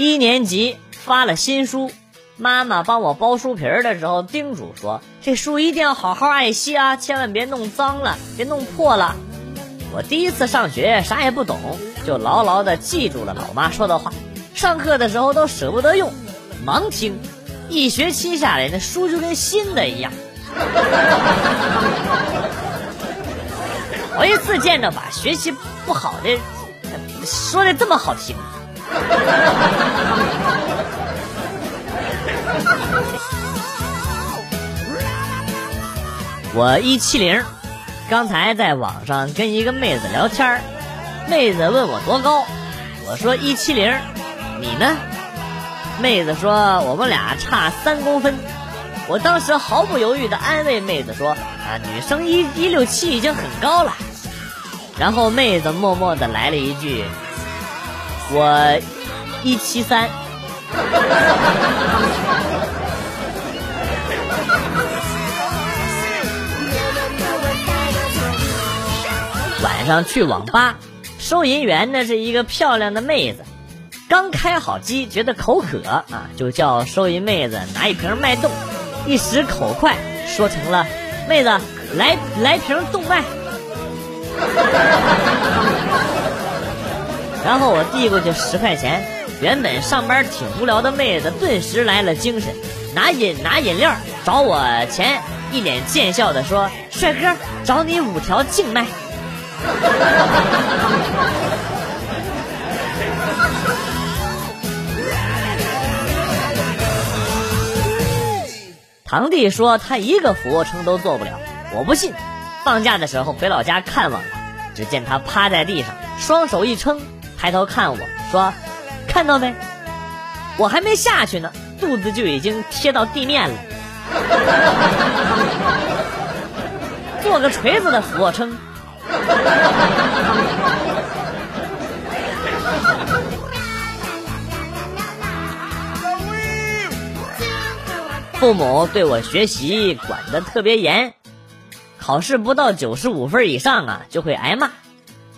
一年级发了新书，妈妈帮我包书皮儿的时候叮嘱说：“这书一定要好好爱惜啊，千万别弄脏了，别弄破了。”我第一次上学，啥也不懂，就牢牢的记住了老妈说的话。上课的时候都舍不得用，盲听，一学期下来，那书就跟新的一样。头一次见着把学习不好的说的这么好听。我一七零，刚才在网上跟一个妹子聊天妹子问我多高，我说一七零，你呢？妹子说我们俩差三公分，我当时毫不犹豫的安慰妹子说啊，女生一一六七已经很高了。然后妹子默默的来了一句，我一七三。晚上去网吧，收银员呢是一个漂亮的妹子，刚开好机，觉得口渴啊，就叫收银妹子拿一瓶脉动，一时口快说成了妹子来来瓶动脉，然后我递过去十块钱，原本上班挺无聊的妹子顿时来了精神，拿饮拿饮料找我钱，一脸贱笑的说：“帅哥，找你五条静脉。”堂弟说他一个俯卧撑都做不了，我不信。放假的时候回老家看望他，只见他趴在地上，双手一撑，抬头看我说：“看到没？我还没下去呢，肚子就已经贴到地面了。做个锤子的俯卧撑。”父母对我学习管得特别严，考试不到九十五分以上啊就会挨骂。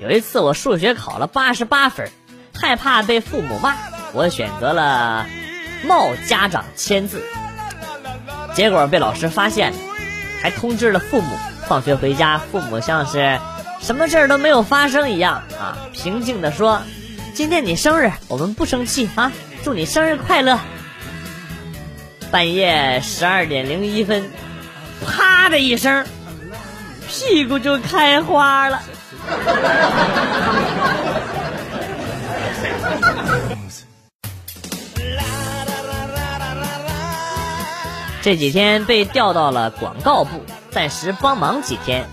有一次我数学考了八十八分，害怕被父母骂，我选择了冒家长签字，结果被老师发现了，还通知了父母。放学回家，父母像是。什么事儿都没有发生一样啊！平静的说：“今天你生日，我们不生气啊！祝你生日快乐。”半夜十二点零一分，啪的一声，屁股就开花了。这几天被调到了广告部，暂时帮忙几天。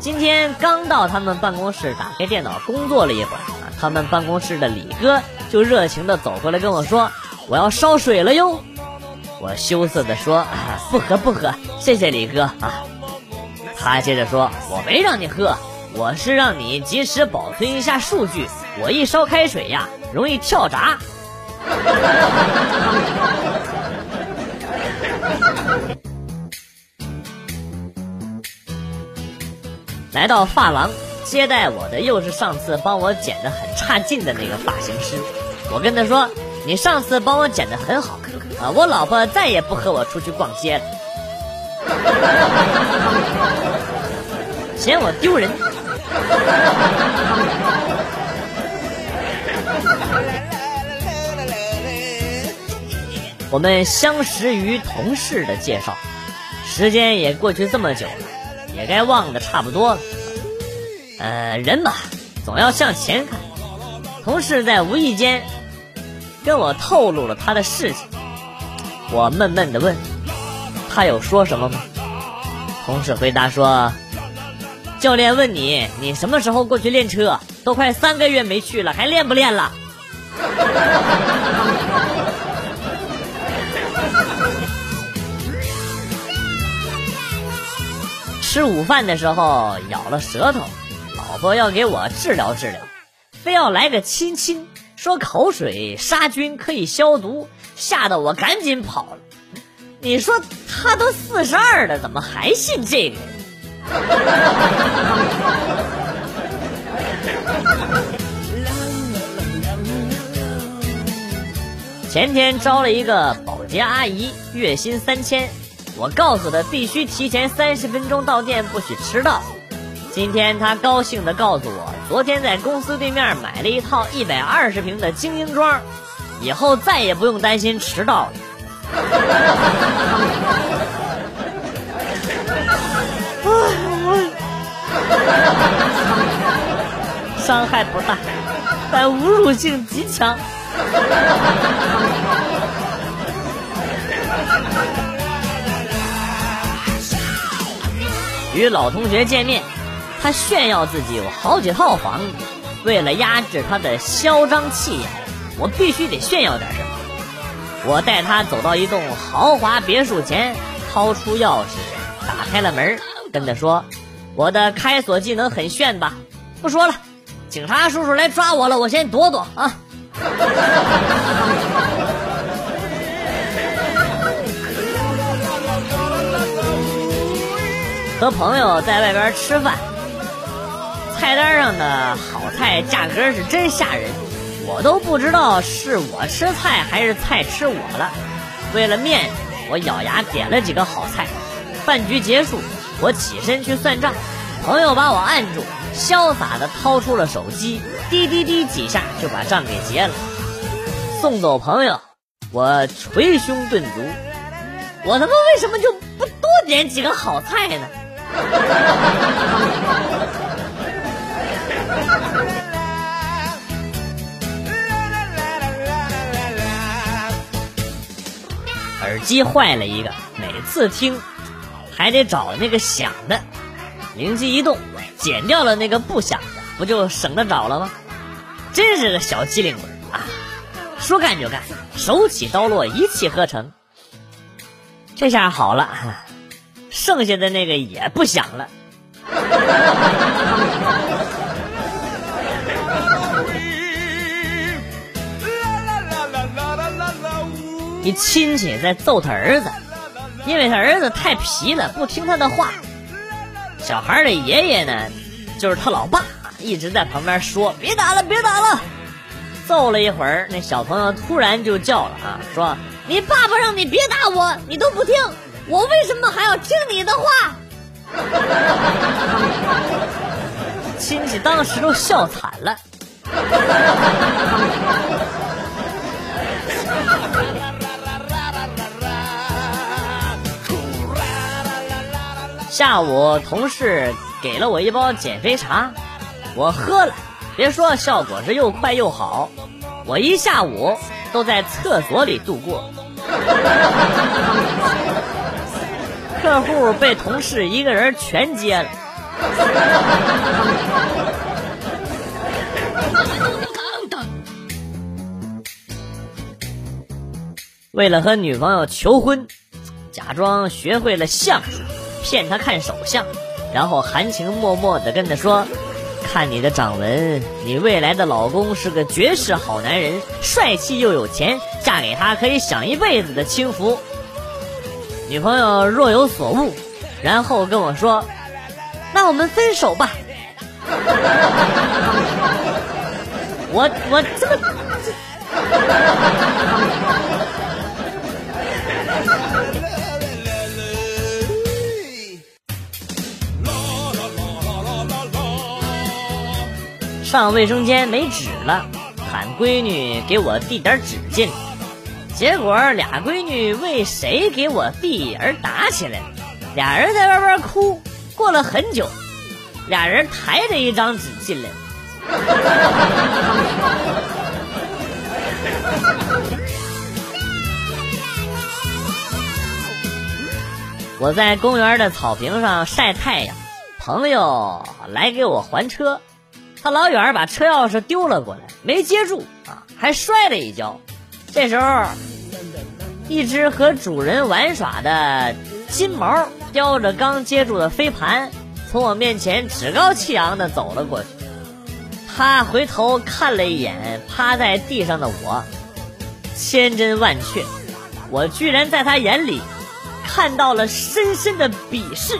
今天刚到他们办公室，打开电脑工作了一会儿，他们办公室的李哥就热情的走过来跟我说：“我要烧水了哟。”我羞涩的说：“不喝不喝，谢谢李哥啊。”他接着说：“我没让你喝，我是让你及时保存一下数据。我一烧开水呀，容易跳闸。”来到发廊，接待我的又是上次帮我剪的很差劲的那个发型师。我跟他说：“你上次帮我剪的很好啊，我老婆再也不和我出去逛街了，嫌我丢人。”我们相识于同事的介绍，时间也过去这么久了。也该忘得差不多了。呃，人嘛，总要向前看。同事在无意间跟我透露了他的事情，我闷闷的问：“他有说什么吗？”同事回答说：“教练问你，你什么时候过去练车？都快三个月没去了，还练不练了？”吃午饭的时候咬了舌头，老婆要给我治疗治疗，非要来个亲亲，说口水杀菌可以消毒，吓得我赶紧跑了。你说他都四十二了，怎么还信这个？前天招了一个保洁阿姨，月薪三千。我告诉她必须提前三十分钟到店，不许迟到。今天她高兴地告诉我，昨天在公司对面买了一套一百二十平的精英装，以后再也不用担心迟到了。伤害不大，但侮辱性极强。与老同学见面，他炫耀自己有好几套房子。为了压制他的嚣张气焰，我必须得炫耀点什么。我带他走到一栋豪华别墅前，掏出钥匙打开了门，跟他说：“我的开锁技能很炫吧？不说了，警察叔叔来抓我了，我先躲躲啊。”和朋友在外边吃饭，菜单上的好菜价格是真吓人，我都不知道是我吃菜还是菜吃我了。为了面子，我咬牙点了几个好菜。饭局结束，我起身去算账，朋友把我按住，潇洒的掏出了手机，滴滴滴几下就把账给结了。送走朋友，我捶胸顿足，我他妈为什么就不多点几个好菜呢？耳机坏了一个，每次听还得找那个响的。灵机一动，剪掉了那个不响的，不就省得找了吗？真是个小机灵鬼啊！说干就干，手起刀落，一气呵成。这下好了。剩下的那个也不响了。一亲戚在揍他儿子，因为他儿子太皮了，不听他的话。小孩的爷爷呢，就是他老爸，一直在旁边说：“别打了，别打了。”揍了一会儿，那小朋友突然就叫了啊，说：“你爸爸让你别打我，你都不听。”我为什么还要听你的话？亲戚当时都笑惨了。下午同事给了我一包减肥茶，我喝了，别说效果是又快又好，我一下午都在厕所里度过。客户被同事一个人全接了。为了和女朋友求婚，假装学会了相术，骗他看手相，然后含情脉脉的跟他说：“看你的掌纹，你未来的老公是个绝世好男人，帅气又有钱，嫁给他可以享一辈子的清福。”女朋友若有所悟，然后跟我说：“那我们分手吧。”我我这么上卫生间没纸了，喊闺女给我递点纸巾。结果俩闺女为谁给我递而打起来了，俩人在外边哭。过了很久，俩人抬着一张纸进来了。我在公园的草坪上晒太阳，朋友来给我还车，他老远把车钥匙丢了过来，没接住啊，还摔了一跤。这时候，一只和主人玩耍的金毛叼着刚接住的飞盘，从我面前趾高气扬的走了过去。他回头看了一眼趴在地上的我，千真万确，我居然在他眼里看到了深深的鄙视。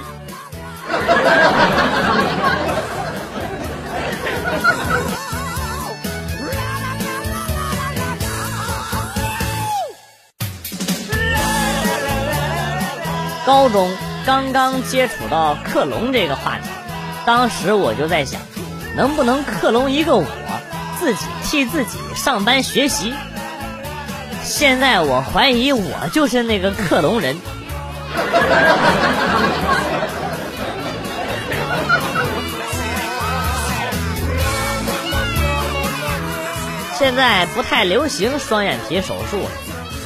高中刚刚接触到克隆这个话题，当时我就在想，能不能克隆一个我，自己替自己上班学习？现在我怀疑我就是那个克隆人。现在不太流行双眼皮手术了。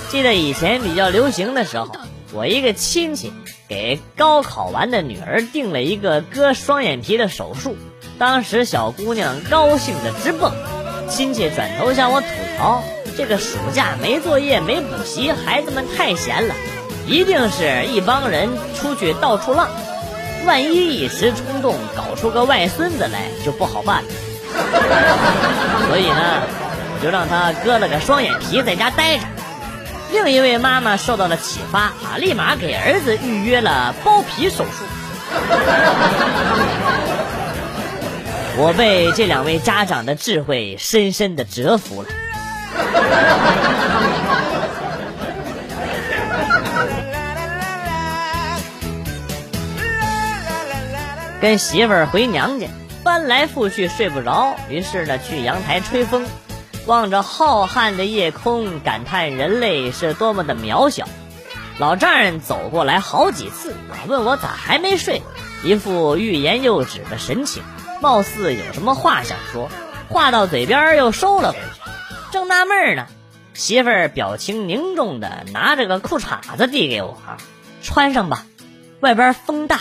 记得以前比较流行的时候，我一个亲戚给高考完的女儿定了一个割双眼皮的手术，当时小姑娘高兴的直蹦。亲戚转头向我吐槽：“这个暑假没作业没补习，孩子们太闲了，一定是一帮人出去到处浪，万一一时冲动搞出个外孙子来就不好办了。”所以呢。我就让他割了个双眼皮，在家待着。另一位妈妈受到了启发啊，立马给儿子预约了包皮手术。我被这两位家长的智慧深深的折服了。跟媳妇儿回娘家，翻来覆去睡不着，于是呢去阳台吹风。望着浩瀚的夜空，感叹人类是多么的渺小。老丈人走过来好几次，问我咋还没睡，一副欲言又止的神情，貌似有什么话想说，话到嘴边又收了回去。正纳闷呢，媳妇儿表情凝重的拿着个裤衩子递给我，穿上吧，外边风大。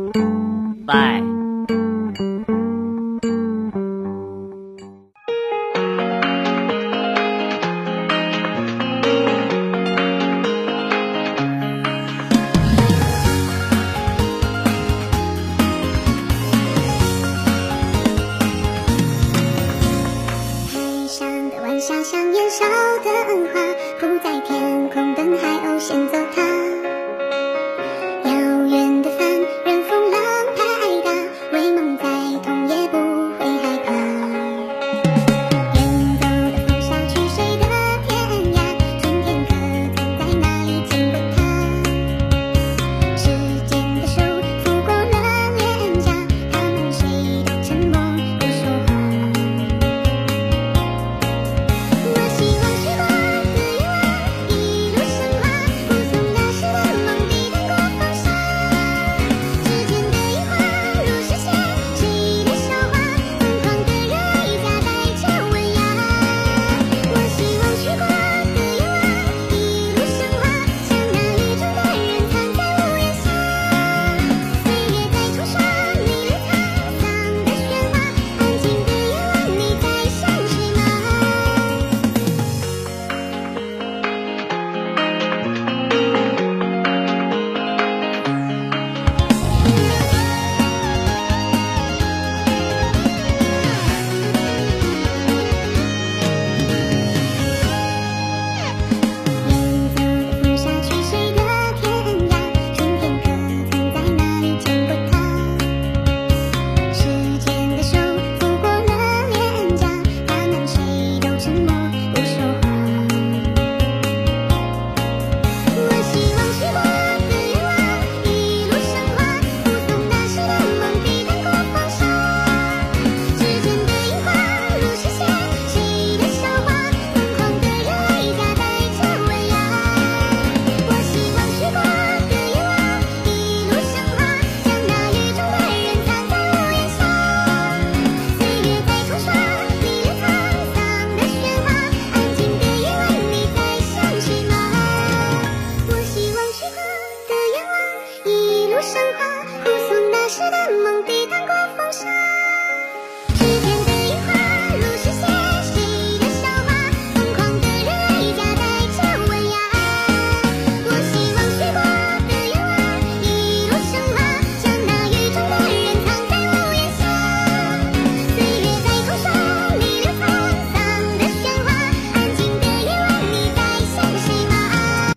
拜。